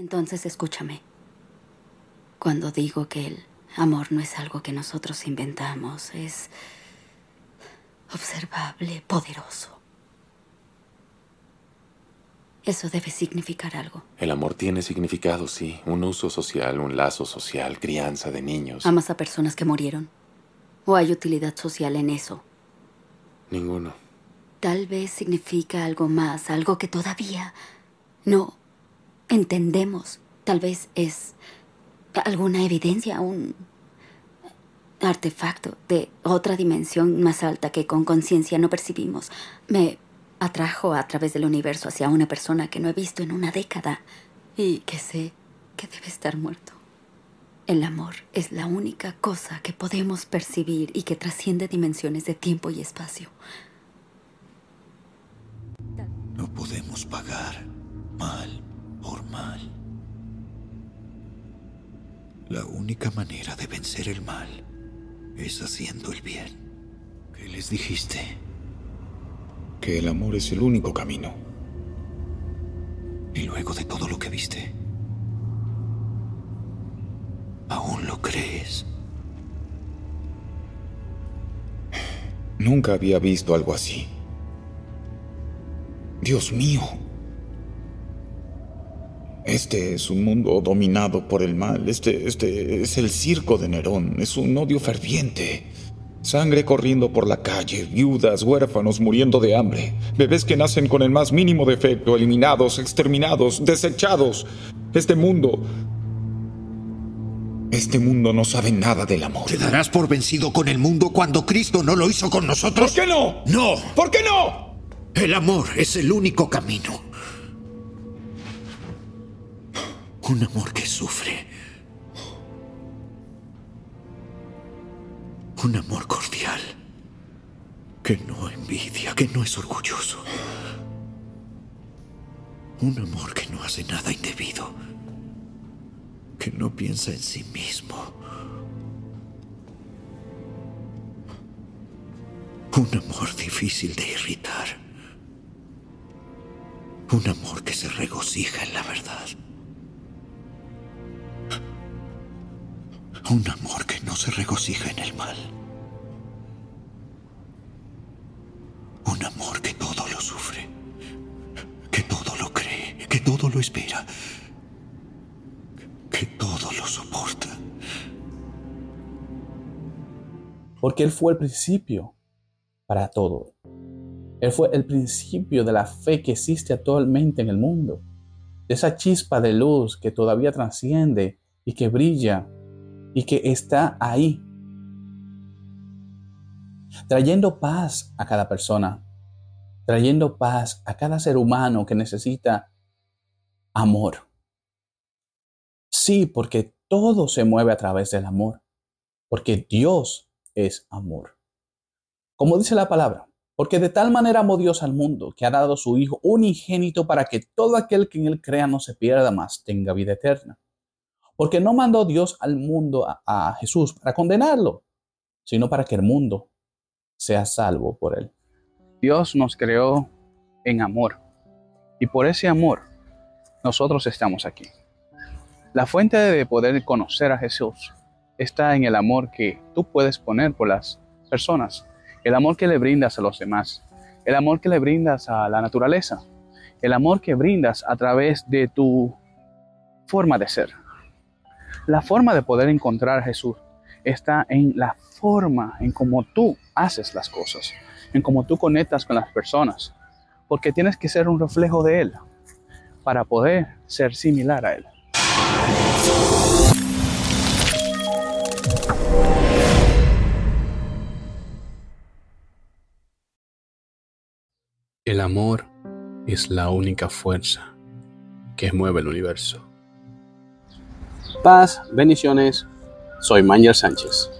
Entonces escúchame. Cuando digo que el amor no es algo que nosotros inventamos, es observable, poderoso. Eso debe significar algo. El amor tiene significado, sí. Un uso social, un lazo social, crianza de niños. ¿Amas a personas que murieron? ¿O hay utilidad social en eso? Ninguno. Tal vez significa algo más, algo que todavía no entendemos. Tal vez es alguna evidencia, un artefacto de otra dimensión más alta que con conciencia no percibimos. Me atrajo a través del universo hacia una persona que no he visto en una década y que sé que debe estar muerto. El amor es la única cosa que podemos percibir y que trasciende dimensiones de tiempo y espacio. No podemos pagar mal por mal. La única manera de vencer el mal es haciendo el bien. ¿Qué les dijiste? Que el amor es el único camino. Y luego de todo lo que viste, ¿aún lo crees? Nunca había visto algo así. Dios mío. Este es un mundo dominado por el mal. Este, este es el circo de Nerón. Es un odio ferviente. Sangre corriendo por la calle, viudas, huérfanos muriendo de hambre, bebés que nacen con el más mínimo defecto, eliminados, exterminados, desechados. Este mundo... Este mundo no sabe nada del amor. ¿Te darás por vencido con el mundo cuando Cristo no lo hizo con nosotros? ¿Por qué no? No. ¿Por qué no? El amor es el único camino. Un amor que sufre. Un amor cordial. Que no envidia, que no es orgulloso. Un amor que no hace nada indebido. Que no piensa en sí mismo. Un amor difícil de irritar. Un amor que se regocija en la verdad. Un amor que no se regocija en el mal. Un amor que todo lo sufre, que todo lo cree, que todo lo espera, que todo lo soporta. Porque Él fue el principio para todo. Él fue el principio de la fe que existe actualmente en el mundo. De esa chispa de luz que todavía trasciende y que brilla y que está ahí, trayendo paz a cada persona, trayendo paz a cada ser humano que necesita amor. Sí, porque todo se mueve a través del amor, porque Dios es amor. Como dice la palabra, porque de tal manera amó Dios al mundo que ha dado su Hijo unigénito para que todo aquel que en él crea no se pierda más, tenga vida eterna. Porque no mandó Dios al mundo a, Jesús para condenarlo, sino para que el mundo sea salvo por él. Dios nos creó en amor y por ese amor nosotros estamos aquí. La fuente de poder conocer a Jesús está en el amor que tú puedes poner por las personas, el amor que le brindas a los demás, el amor que le brindas a la naturaleza, el amor que brindas a través de tu forma de ser. La forma de poder encontrar a Jesús está en la forma en cómo tú haces las cosas, en cómo tú conectas con las personas, porque tienes que ser un reflejo de Él para poder ser similar a Él. El amor es la única fuerza que mueve el universo. Paz, bendiciones. Soy Manger Sánchez.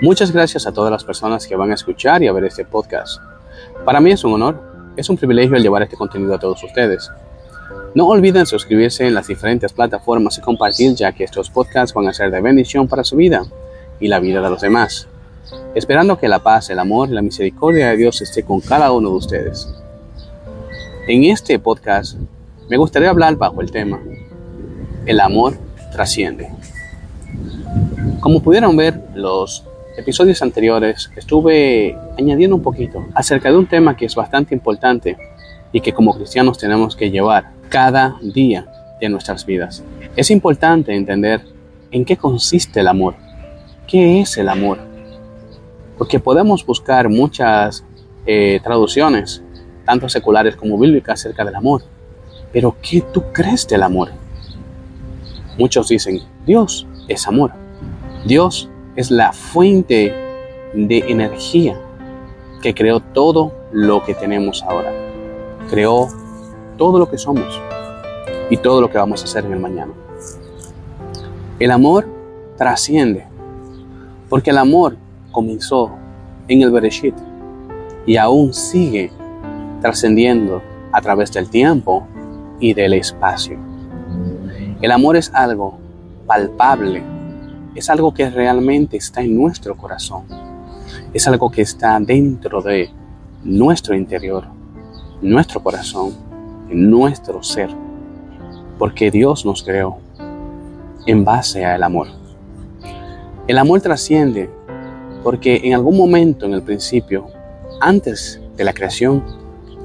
Muchas gracias a todas las personas que van a escuchar y a ver este podcast. Para mí es un honor, es un privilegio el llevar este contenido a todos ustedes. No olviden suscribirse en las diferentes plataformas y compartir ya que estos podcasts van a ser de bendición para su vida y la vida de los demás. Esperando que la paz, el amor y la misericordia de Dios esté con cada uno de ustedes. En este podcast me gustaría hablar bajo el tema el amor trasciende. Como pudieron ver, los episodios anteriores estuve añadiendo un poquito acerca de un tema que es bastante importante y que como cristianos tenemos que llevar cada día de nuestras vidas. Es importante entender en qué consiste el amor. ¿Qué es el amor? Porque podemos buscar muchas eh, traducciones, tanto seculares como bíblicas, acerca del amor. Pero ¿qué tú crees del amor? Muchos dicen, Dios es amor. Dios es la fuente de energía que creó todo lo que tenemos ahora. Creó todo lo que somos y todo lo que vamos a hacer en el mañana. El amor trasciende, porque el amor comenzó en el Bereshit y aún sigue trascendiendo a través del tiempo y del espacio. El amor es algo palpable, es algo que realmente está en nuestro corazón, es algo que está dentro de nuestro interior, nuestro corazón, nuestro ser, porque Dios nos creó en base al amor. El amor trasciende porque en algún momento en el principio, antes de la creación,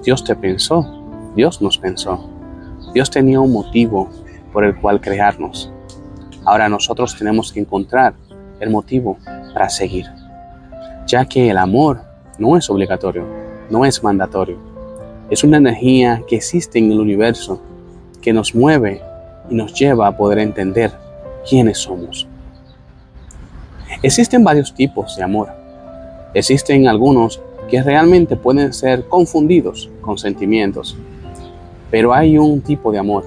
Dios te pensó, Dios nos pensó. Dios tenía un motivo por el cual crearnos. Ahora nosotros tenemos que encontrar el motivo para seguir, ya que el amor no es obligatorio, no es mandatorio. Es una energía que existe en el universo que nos mueve y nos lleva a poder entender quiénes somos. Existen varios tipos de amor. Existen algunos que realmente pueden ser confundidos con sentimientos, pero hay un tipo de amor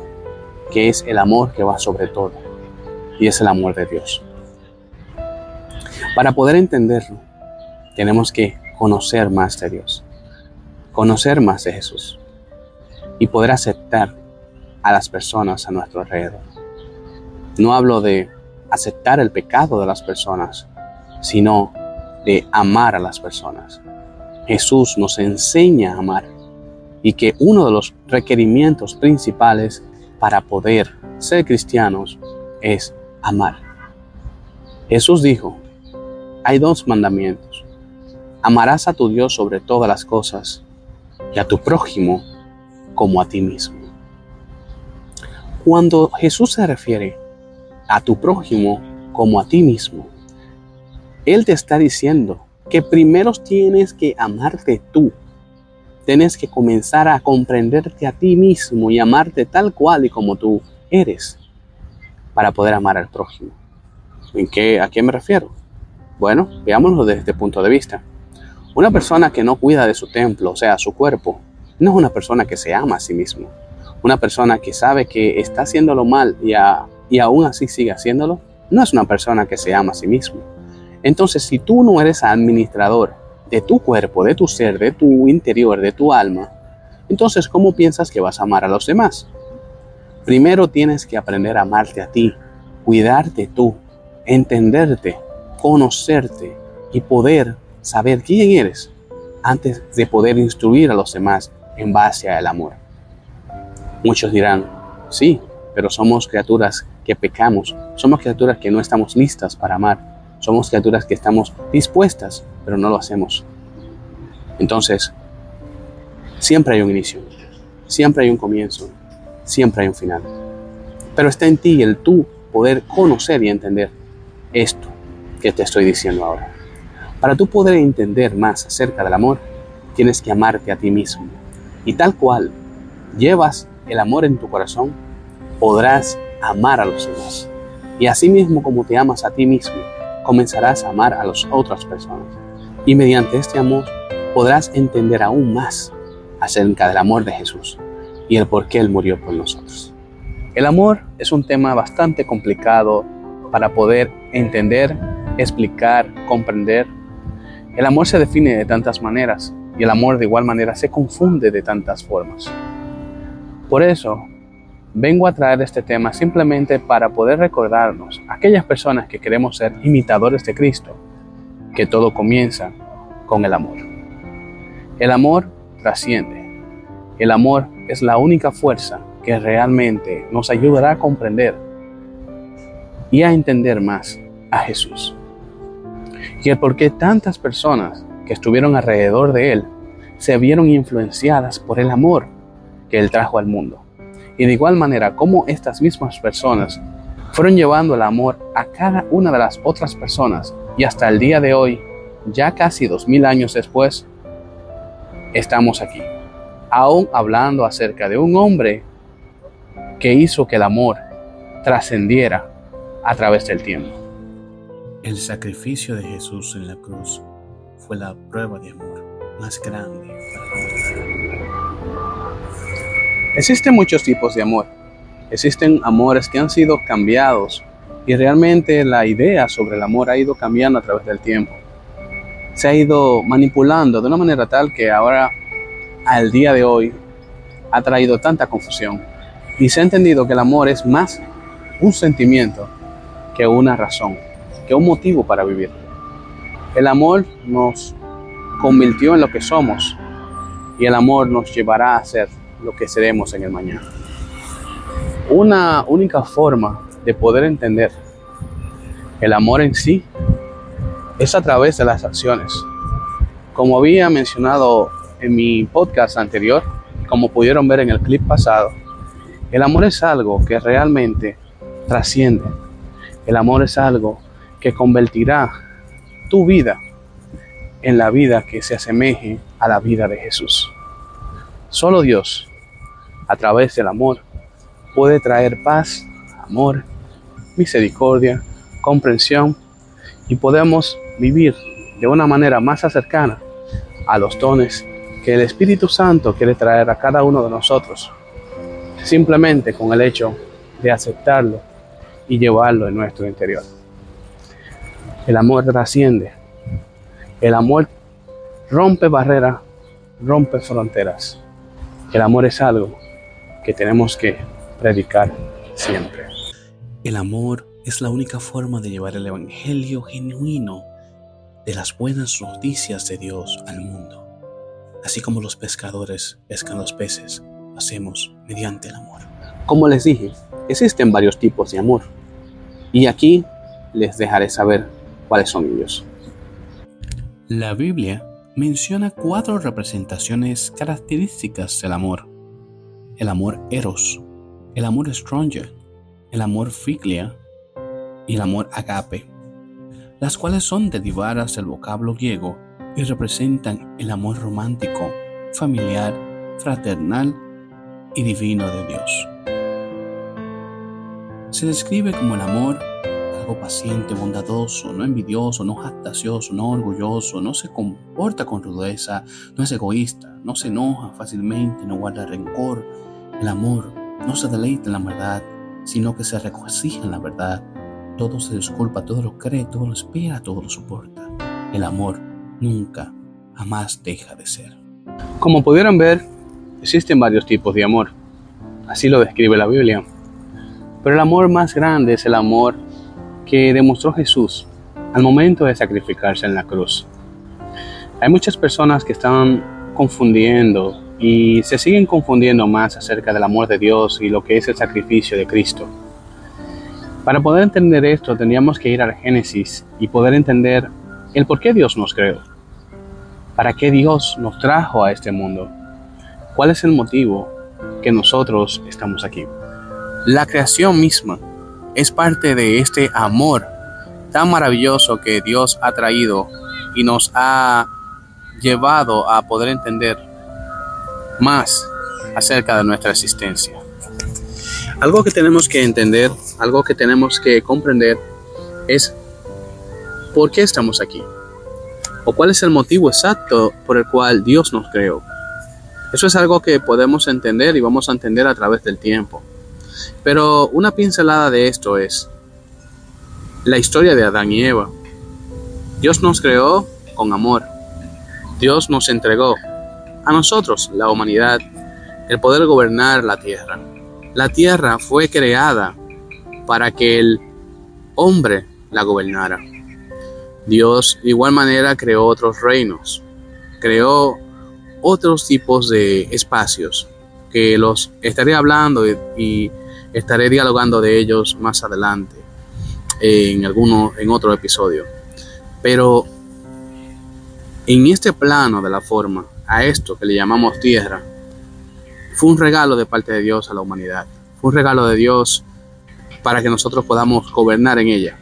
que es el amor que va sobre todo y es el amor de Dios. Para poder entenderlo, tenemos que conocer más de Dios, conocer más de Jesús y poder aceptar a las personas a nuestro alrededor. No hablo de aceptar el pecado de las personas, sino de amar a las personas. Jesús nos enseña a amar y que uno de los requerimientos principales para poder ser cristianos es amar. Jesús dijo, hay dos mandamientos. Amarás a tu Dios sobre todas las cosas y a tu prójimo como a ti mismo. Cuando Jesús se refiere a tu prójimo como a ti mismo, Él te está diciendo que primero tienes que amarte tú. Tienes que comenzar a comprenderte a ti mismo y amarte tal cual y como tú eres para poder amar al prójimo. ¿En qué, ¿A qué me refiero? Bueno, veámoslo desde este punto de vista. Una persona que no cuida de su templo, o sea, su cuerpo, no es una persona que se ama a sí mismo. Una persona que sabe que está haciéndolo mal y, y aún así sigue haciéndolo, no es una persona que se ama a sí mismo. Entonces, si tú no eres administrador de tu cuerpo, de tu ser, de tu interior, de tu alma, entonces, ¿cómo piensas que vas a amar a los demás? Primero tienes que aprender a amarte a ti, cuidarte tú, entenderte, conocerte y poder saber quién eres antes de poder instruir a los demás en base al amor. Muchos dirán, sí, pero somos criaturas que pecamos, somos criaturas que no estamos listas para amar, somos criaturas que estamos dispuestas, pero no lo hacemos. Entonces, siempre hay un inicio, siempre hay un comienzo, siempre hay un final. Pero está en ti el tú poder conocer y entender esto que te estoy diciendo ahora. Para tú poder entender más acerca del amor, tienes que amarte a ti mismo. Y tal cual llevas el amor en tu corazón, podrás amar a los demás. Y así mismo como te amas a ti mismo, comenzarás a amar a las otras personas. Y mediante este amor podrás entender aún más acerca del amor de Jesús y el por qué Él murió por nosotros. El amor es un tema bastante complicado para poder entender, explicar, comprender. El amor se define de tantas maneras y el amor de igual manera se confunde de tantas formas. Por eso, vengo a traer este tema simplemente para poder recordarnos, aquellas personas que queremos ser imitadores de Cristo, que todo comienza con el amor. El amor trasciende. El amor es la única fuerza que realmente nos ayudará a comprender y a entender más a Jesús. Y el por qué tantas personas que estuvieron alrededor de Él se vieron influenciadas por el amor que Él trajo al mundo. Y de igual manera, cómo estas mismas personas fueron llevando el amor a cada una de las otras personas y hasta el día de hoy, ya casi dos mil años después, estamos aquí, aún hablando acerca de un hombre que hizo que el amor trascendiera a través del tiempo. El sacrificio de Jesús en la cruz fue la prueba de amor más grande Existen muchos tipos de amor. Existen amores que han sido cambiados y realmente la idea sobre el amor ha ido cambiando a través del tiempo. Se ha ido manipulando de una manera tal que ahora, al día de hoy, ha traído tanta confusión. Y se ha entendido que el amor es más un sentimiento que una razón, que un motivo para vivir. El amor nos convirtió en lo que somos y el amor nos llevará a ser lo que seremos en el mañana. Una única forma de poder entender el amor en sí es a través de las acciones. Como había mencionado en mi podcast anterior, como pudieron ver en el clip pasado, el amor es algo que realmente trasciende. El amor es algo que convertirá tu vida en la vida que se asemeje a la vida de Jesús. Solo Dios, a través del amor, puede traer paz, amor, misericordia, comprensión y podemos vivir de una manera más cercana a los dones que el Espíritu Santo quiere traer a cada uno de nosotros, simplemente con el hecho de aceptarlo y llevarlo en nuestro interior. El amor trasciende, el amor rompe barreras, rompe fronteras. El amor es algo que tenemos que predicar siempre. El amor es la única forma de llevar el Evangelio genuino de las buenas noticias de Dios al mundo. Así como los pescadores pescan los peces, hacemos mediante el amor. Como les dije, existen varios tipos de amor. Y aquí les dejaré saber cuáles son ellos. La Biblia menciona cuatro representaciones características del amor. El amor eros, el amor stranger, el amor figlia y el amor agape, las cuales son derivadas del vocablo griego y representan el amor romántico, familiar, fraternal y divino de Dios. Se describe como el amor paciente, bondadoso, no envidioso, no jactacioso, no orgulloso, no se comporta con rudeza, no es egoísta, no se enoja fácilmente, no guarda rencor. El amor no se deleita en la verdad, sino que se regocija en la verdad. Todo se disculpa, todo lo cree, todo lo espera, todo lo soporta. El amor nunca, jamás deja de ser. Como pudieron ver, existen varios tipos de amor. Así lo describe la Biblia. Pero el amor más grande es el amor que demostró Jesús al momento de sacrificarse en la cruz. Hay muchas personas que están confundiendo y se siguen confundiendo más acerca del amor de Dios y lo que es el sacrificio de Cristo. Para poder entender esto tendríamos que ir al Génesis y poder entender el por qué Dios nos creó. ¿Para qué Dios nos trajo a este mundo? ¿Cuál es el motivo que nosotros estamos aquí? La creación misma es parte de este amor tan maravilloso que Dios ha traído y nos ha llevado a poder entender más acerca de nuestra existencia. Algo que tenemos que entender, algo que tenemos que comprender es por qué estamos aquí o cuál es el motivo exacto por el cual Dios nos creó. Eso es algo que podemos entender y vamos a entender a través del tiempo. Pero una pincelada de esto es la historia de Adán y Eva. Dios nos creó con amor. Dios nos entregó a nosotros, la humanidad, el poder gobernar la tierra. La tierra fue creada para que el hombre la gobernara. Dios de igual manera creó otros reinos, creó otros tipos de espacios que los estaré hablando y, estaré dialogando de ellos más adelante. en alguno, en otro episodio. Pero en este plano de la forma, a esto que le llamamos tierra, fue un regalo de parte de Dios a la humanidad. Fue un regalo de Dios para que nosotros podamos gobernar en ella.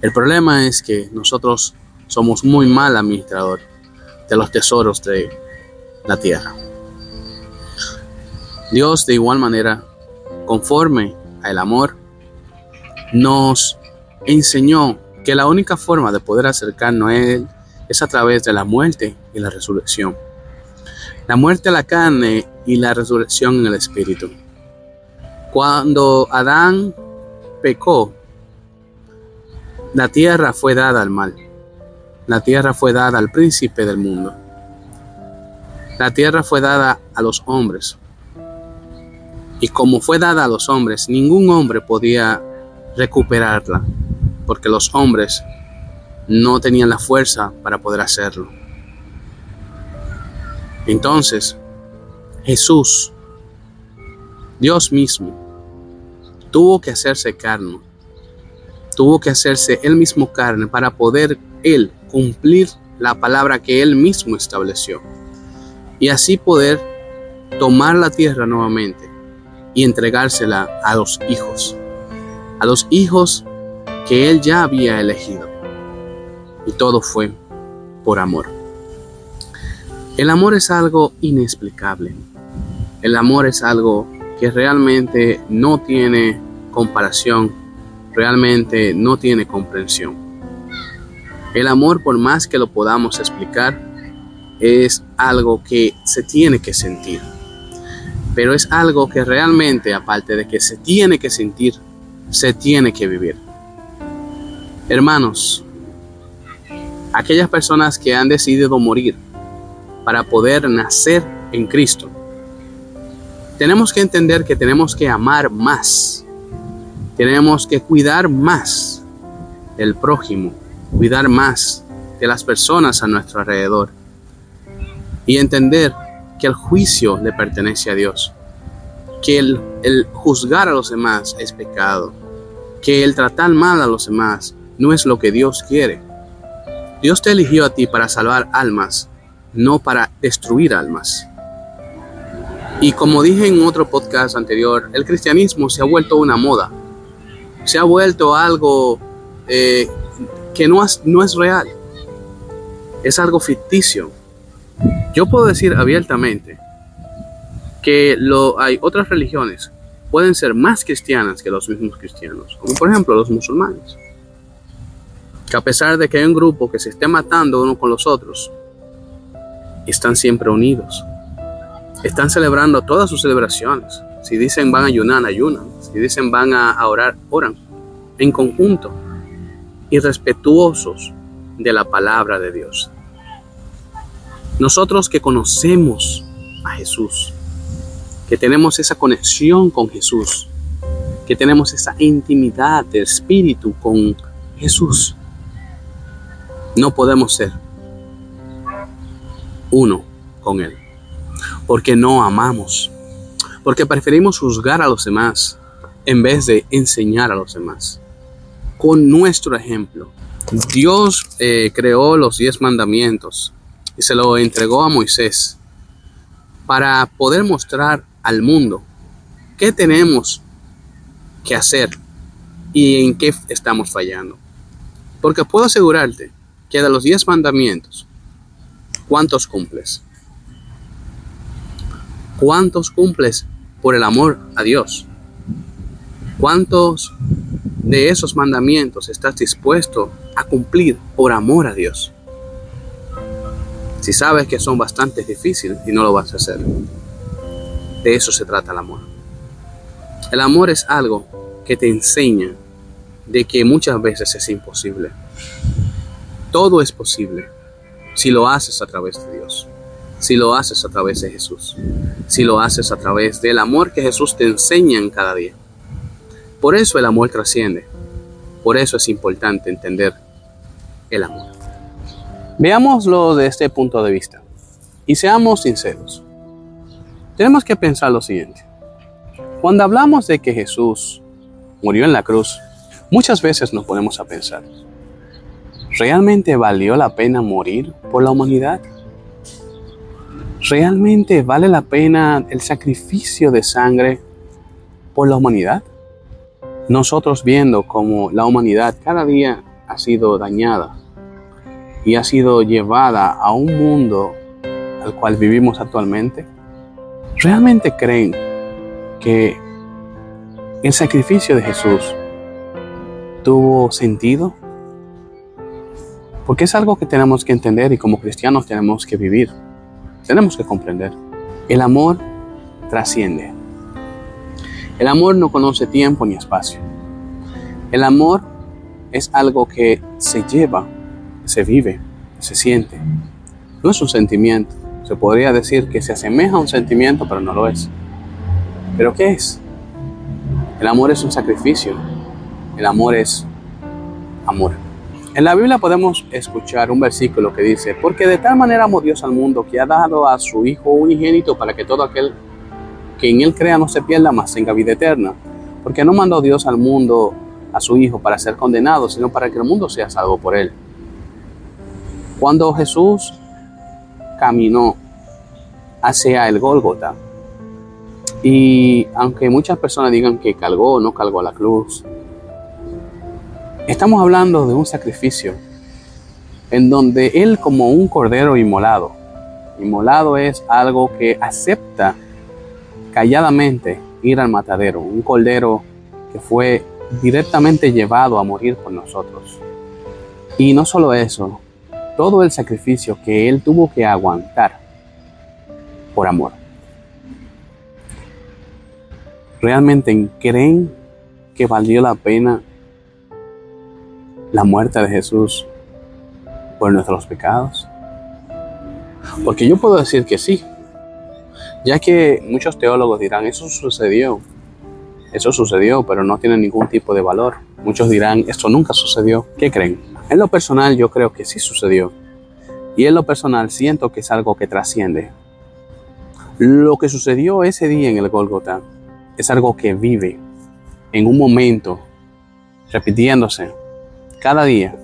El problema es que nosotros somos muy mal administrador de los tesoros de la tierra. Dios de igual manera, conforme al amor, nos enseñó que la única forma de poder acercarnos a Él es a través de la muerte y la resurrección. La muerte a la carne y la resurrección en el espíritu. Cuando Adán pecó, la tierra fue dada al mal. La tierra fue dada al príncipe del mundo. La tierra fue dada a los hombres. Y como fue dada a los hombres, ningún hombre podía recuperarla, porque los hombres no tenían la fuerza para poder hacerlo. Entonces, Jesús, Dios mismo, tuvo que hacerse carne, tuvo que hacerse él mismo carne para poder él cumplir la palabra que él mismo estableció y así poder tomar la tierra nuevamente y entregársela a los hijos, a los hijos que él ya había elegido. Y todo fue por amor. El amor es algo inexplicable. El amor es algo que realmente no tiene comparación, realmente no tiene comprensión. El amor, por más que lo podamos explicar, es algo que se tiene que sentir. Pero es algo que realmente, aparte de que se tiene que sentir, se tiene que vivir. Hermanos, aquellas personas que han decidido morir para poder nacer en Cristo. Tenemos que entender que tenemos que amar más. Tenemos que cuidar más del prójimo, cuidar más de las personas a nuestro alrededor. Y entender que el juicio le pertenece a Dios. Que el, el juzgar a los demás es pecado. Que el tratar mal a los demás no es lo que Dios quiere. Dios te eligió a ti para salvar almas no para destruir almas. Y como dije en otro podcast anterior, el cristianismo se ha vuelto una moda, se ha vuelto algo eh, que no es, real, es algo ficticio. Yo puedo decir abiertamente que hay otras religiones pueden ser más cristianas que los mismos cristianos, como por ejemplo los musulmanes, que a pesar de que hay un grupo que se esté matando uno con los otros, están siempre unidos. Están celebrando todas sus celebraciones. Si dicen van a ayunar, ayunan. Si dicen van a orar, oran. En conjunto. Y respetuosos de la palabra de Dios. Nosotros que conocemos a Jesús, que tenemos esa conexión con Jesús, que tenemos esa intimidad de espíritu con Jesús, no podemos ser uno con Él. Porque no amamos. Porque preferimos juzgar a los demás en vez de enseñar a los demás. Con nuestro ejemplo. Dios eh, creó los diez mandamientos y se lo entregó a Moisés para poder mostrar al mundo qué tenemos que hacer y en qué estamos fallando. Porque puedo asegurarte que de los diez mandamientos, ¿Cuántos cumples? ¿Cuántos cumples por el amor a Dios? ¿Cuántos de esos mandamientos estás dispuesto a cumplir por amor a Dios? Si sabes que son bastante difíciles y no lo vas a hacer. De eso se trata el amor. El amor es algo que te enseña de que muchas veces es imposible. Todo es posible si lo haces a través de Dios, si lo haces a través de Jesús, si lo haces a través del amor que Jesús te enseña en cada día. Por eso el amor trasciende, por eso es importante entender el amor. Veámoslo de este punto de vista y seamos sinceros. Tenemos que pensar lo siguiente. Cuando hablamos de que Jesús murió en la cruz, Muchas veces nos ponemos a pensar, ¿realmente valió la pena morir por la humanidad? ¿Realmente vale la pena el sacrificio de sangre por la humanidad? Nosotros viendo cómo la humanidad cada día ha sido dañada y ha sido llevada a un mundo al cual vivimos actualmente, ¿realmente creen que el sacrificio de Jesús tuvo sentido? Porque es algo que tenemos que entender y como cristianos tenemos que vivir. Tenemos que comprender. El amor trasciende. El amor no conoce tiempo ni espacio. El amor es algo que se lleva, se vive, se siente. No es un sentimiento. Se podría decir que se asemeja a un sentimiento, pero no lo es. ¿Pero qué es? El amor es un sacrificio. El amor es amor. En la Biblia podemos escuchar un versículo que dice, porque de tal manera amó Dios al mundo que ha dado a su Hijo unigénito para que todo aquel que en él crea no se pierda, más tenga vida eterna. Porque no mandó Dios al mundo a su Hijo para ser condenado, sino para que el mundo sea salvo por él. Cuando Jesús caminó hacia el Gólgota, y aunque muchas personas digan que calgó o no calgó la cruz, Estamos hablando de un sacrificio en donde Él como un cordero inmolado, inmolado es algo que acepta calladamente ir al matadero, un cordero que fue directamente llevado a morir por nosotros. Y no solo eso, todo el sacrificio que Él tuvo que aguantar por amor. ¿Realmente creen que valió la pena la muerte de Jesús por nuestros pecados? Porque yo puedo decir que sí, ya que muchos teólogos dirán, eso sucedió, eso sucedió, pero no tiene ningún tipo de valor. Muchos dirán, esto nunca sucedió. ¿Qué creen? En lo personal yo creo que sí sucedió. Y en lo personal siento que es algo que trasciende. Lo que sucedió ese día en el Golgota es algo que vive en un momento, repitiéndose, cada día,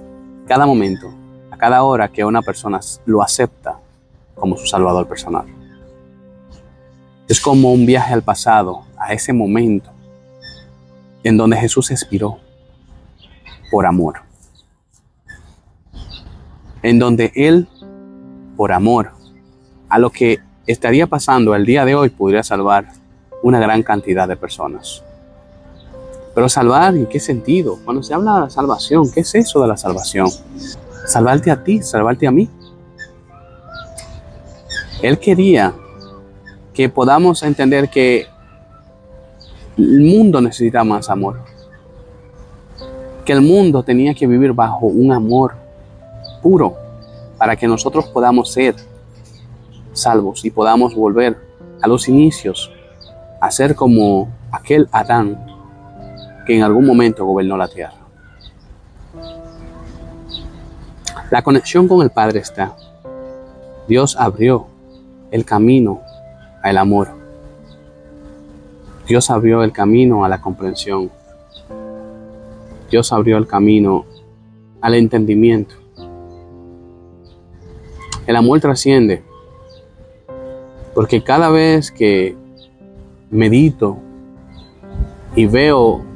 cada momento, a cada hora que una persona lo acepta como su salvador personal. Es como un viaje al pasado, a ese momento en donde Jesús expiró por amor. En donde Él, por amor, a lo que estaría pasando el día de hoy, podría salvar una gran cantidad de personas. Pero salvar, ¿en qué sentido? Cuando se habla de la salvación, ¿qué es eso de la salvación? Salvarte a ti, salvarte a mí. Él quería que podamos entender que el mundo necesita más amor. Que el mundo tenía que vivir bajo un amor puro para que nosotros podamos ser salvos y podamos volver a los inicios a ser como aquel Adán que en algún momento gobernó la tierra. La conexión con el Padre está. Dios abrió el camino al amor. Dios abrió el camino a la comprensión. Dios abrió el camino al entendimiento. El amor trasciende, porque cada vez que medito y veo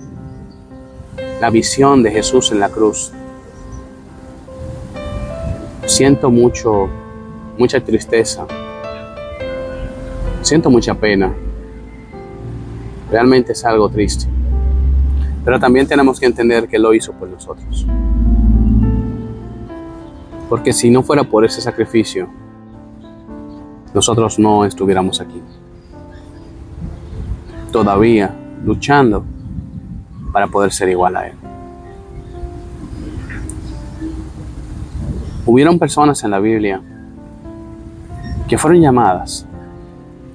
la visión de Jesús en la cruz. Siento mucho, mucha tristeza. Siento mucha pena. Realmente es algo triste. Pero también tenemos que entender que lo hizo por nosotros. Porque si no fuera por ese sacrificio, nosotros no estuviéramos aquí. Todavía luchando para poder ser igual a Él. Hubieron personas en la Biblia que fueron llamadas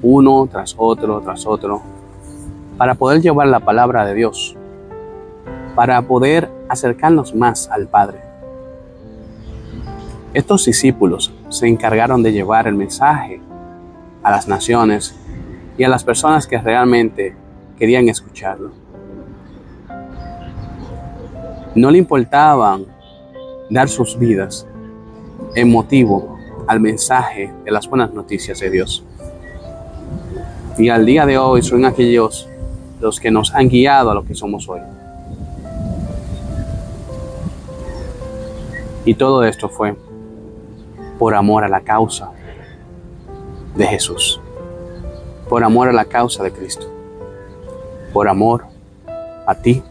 uno tras otro, tras otro, para poder llevar la palabra de Dios, para poder acercarnos más al Padre. Estos discípulos se encargaron de llevar el mensaje a las naciones y a las personas que realmente querían escucharlo. No le importaban dar sus vidas en motivo al mensaje de las buenas noticias de Dios. Y al día de hoy son aquellos los que nos han guiado a lo que somos hoy. Y todo esto fue por amor a la causa de Jesús, por amor a la causa de Cristo, por amor a ti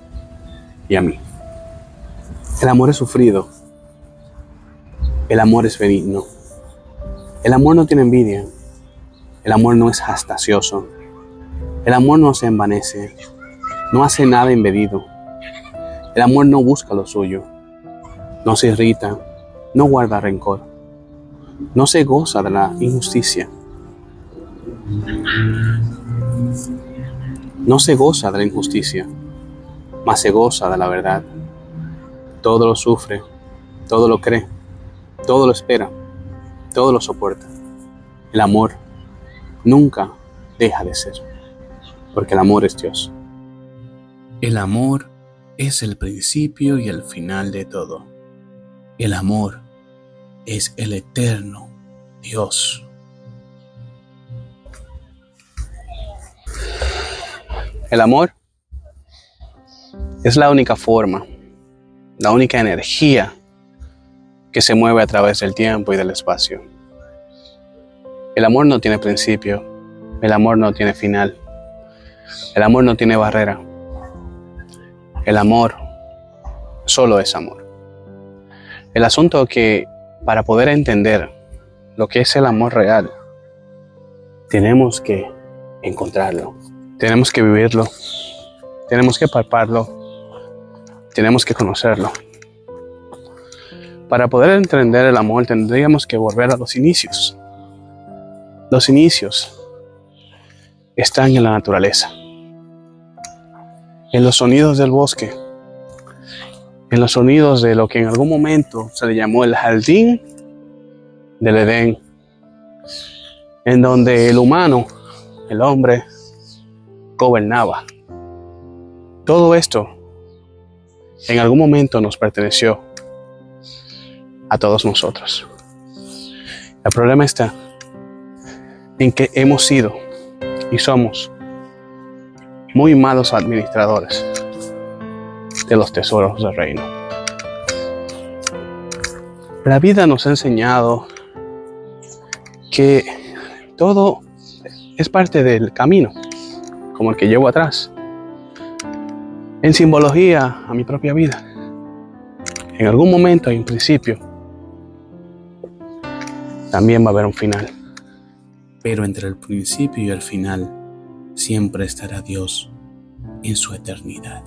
y a mí. El amor es sufrido, el amor es benigno, el amor no tiene envidia, el amor no es hastacioso, el amor no se envanece, no hace nada impedido, el amor no busca lo suyo, no se irrita, no guarda rencor, no se goza de la injusticia, no se goza de la injusticia, mas se goza de la verdad. Todo lo sufre, todo lo cree, todo lo espera, todo lo soporta. El amor nunca deja de ser, porque el amor es Dios. El amor es el principio y el final de todo. El amor es el eterno Dios. El amor es la única forma, la única energía que se mueve a través del tiempo y del espacio. El amor no tiene principio, el amor no tiene final, el amor no tiene barrera. El amor solo es amor. El asunto que para poder entender lo que es el amor real, tenemos que encontrarlo, tenemos que vivirlo, tenemos que palparlo, tenemos que conocerlo. Para poder entender el amor tendríamos que volver a los inicios. Los inicios están en la naturaleza, en los sonidos del bosque, en los sonidos de lo que en algún momento se le llamó el jardín del Edén, en donde el humano, el hombre, gobernaba. Todo esto en algún momento nos perteneció a todos nosotros. El problema está en que hemos sido y somos muy malos administradores de los tesoros del reino. La vida nos ha enseñado que todo es parte del camino, como el que llevo atrás, en simbología a mi propia vida. En algún momento hay un principio, también va a haber un final. Pero entre el principio y el final siempre estará Dios en su eternidad.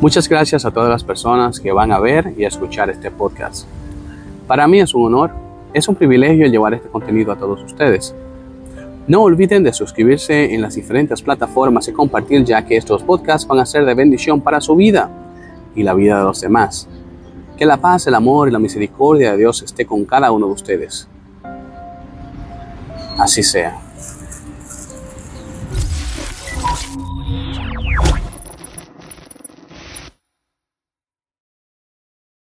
Muchas gracias a todas las personas que van a ver y a escuchar este podcast. Para mí es un honor, es un privilegio llevar este contenido a todos ustedes. No olviden de suscribirse en las diferentes plataformas y compartir ya que estos podcasts van a ser de bendición para su vida y la vida de los demás. Que la paz, el amor y la misericordia de Dios esté con cada uno de ustedes. Así sea.